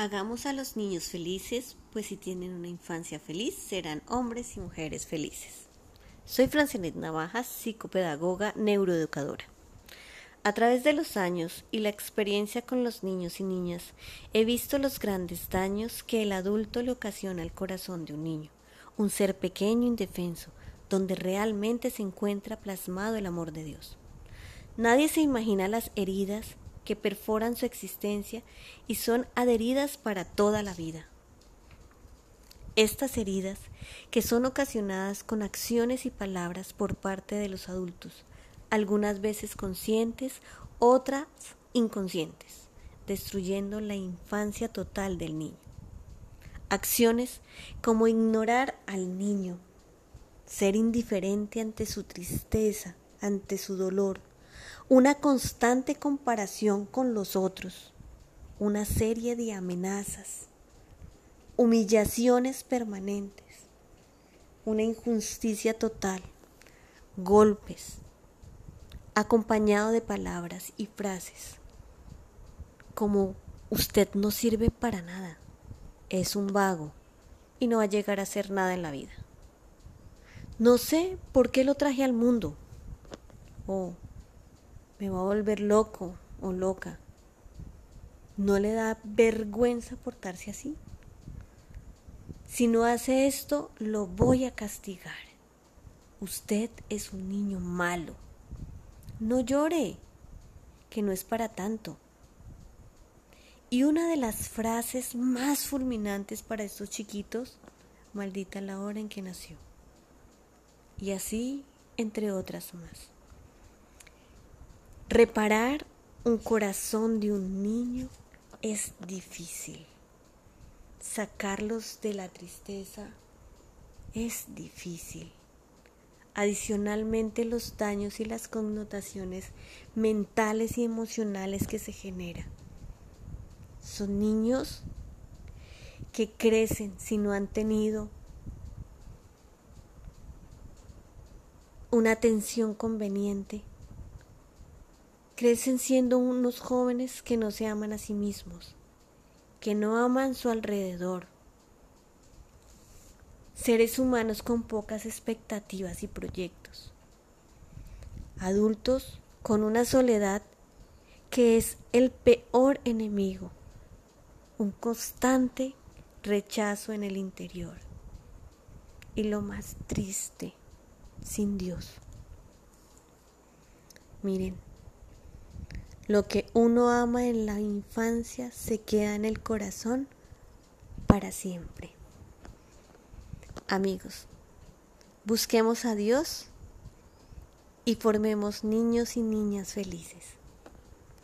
Hagamos a los niños felices, pues si tienen una infancia feliz, serán hombres y mujeres felices. Soy Francinet Navajas, psicopedagoga, neuroeducadora. A través de los años y la experiencia con los niños y niñas, he visto los grandes daños que el adulto le ocasiona al corazón de un niño, un ser pequeño indefenso, donde realmente se encuentra plasmado el amor de Dios. Nadie se imagina las heridas que perforan su existencia y son adheridas para toda la vida. Estas heridas, que son ocasionadas con acciones y palabras por parte de los adultos, algunas veces conscientes, otras inconscientes, destruyendo la infancia total del niño. Acciones como ignorar al niño, ser indiferente ante su tristeza, ante su dolor, una constante comparación con los otros, una serie de amenazas, humillaciones permanentes, una injusticia total, golpes, acompañado de palabras y frases como usted no sirve para nada, es un vago y no va a llegar a hacer nada en la vida. No sé por qué lo traje al mundo. O me va a volver loco o loca. ¿No le da vergüenza portarse así? Si no hace esto, lo voy a castigar. Usted es un niño malo. No llore, que no es para tanto. Y una de las frases más fulminantes para estos chiquitos, maldita la hora en que nació. Y así, entre otras más. Reparar un corazón de un niño es difícil. Sacarlos de la tristeza es difícil. Adicionalmente los daños y las connotaciones mentales y emocionales que se generan. Son niños que crecen si no han tenido una atención conveniente crecen siendo unos jóvenes que no se aman a sí mismos, que no aman su alrededor, seres humanos con pocas expectativas y proyectos, adultos con una soledad que es el peor enemigo, un constante rechazo en el interior. Y lo más triste, sin Dios. Miren, lo que uno ama en la infancia se queda en el corazón para siempre. Amigos, busquemos a Dios y formemos niños y niñas felices.